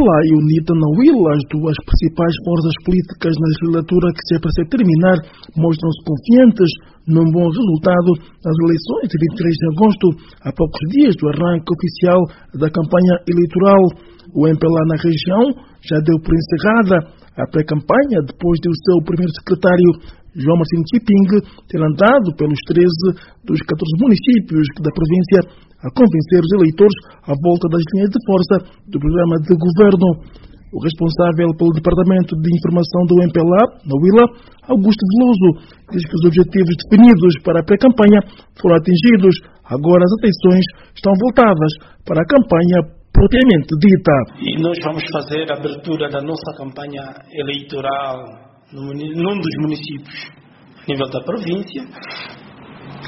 MPLA e UNITA na Will, as duas principais forças políticas na legislatura que se apresenta terminar, mostram-se confiantes num bom resultado nas eleições de 23 de agosto, a poucos dias do arranque oficial da campanha eleitoral. O MPLA na região já deu por encerrada a pré-campanha depois de o seu primeiro secretário, João Martins Chiping, ter andado pelos 13 dos 14 municípios da província a convencer os eleitores à volta das linhas de força do programa de governo. O responsável pelo Departamento de Informação do MPLA, na Willa, Augusto Veloso, diz que os objetivos definidos para a pré-campanha foram atingidos. Agora as atenções estão voltadas para a campanha propriamente dita. E nós vamos fazer a abertura da nossa campanha eleitoral num dos municípios a nível da província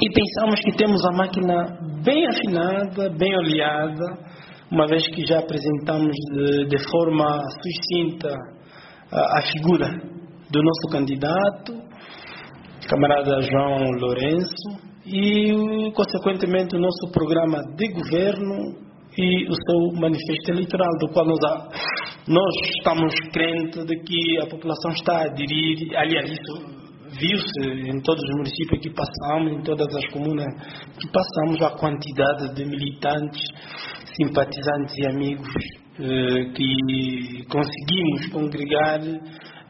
e pensamos que temos a máquina bem afinada, bem oleada, uma vez que já apresentamos de, de forma sucinta a, a, figura do nosso candidato, camarada João Lourenço, e, consequentemente, o nosso programa de governo e o seu manifesto eleitoral, do qual nós, nós estamos crentes de que a população está a aderir, aliás, isso viu-se em todos os municípios que passamos, em todas as comunas que passamos, a quantidade de militantes, simpatizantes e amigos eh, que conseguimos congregar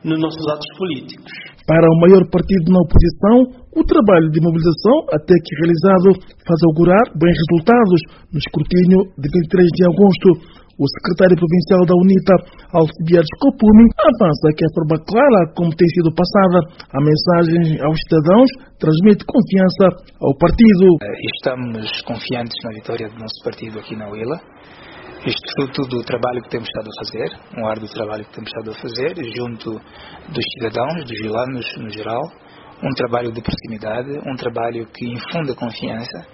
nos nossos atos políticos. Para o maior partido na oposição, o trabalho de mobilização, até que realizado, faz augurar bons resultados no escrutínio de 23 de agosto. O secretário provincial da UNITA, Alcibiades Copumi, avança que a forma clara como tem sido passada a mensagem aos cidadãos transmite confiança ao partido. Eh, estamos confiantes na vitória do nosso partido aqui na Uila. Isto fruto do trabalho que temos estado a fazer, um árduo trabalho que temos estado a fazer, junto dos cidadãos, dos vilanos no geral, um trabalho de proximidade, um trabalho que infunde confiança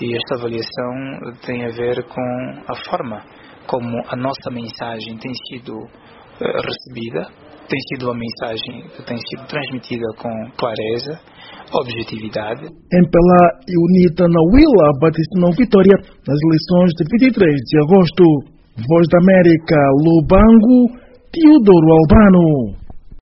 e esta avaliação tem a ver com a forma como a nossa mensagem tem sido eh, recebida, tem sido uma mensagem que tem sido transmitida com clareza, objetividade. MPLA e UNITA na Willa batizam vitória nas eleições de 23 de agosto. Voz da América, Lubango, Teodoro Albano.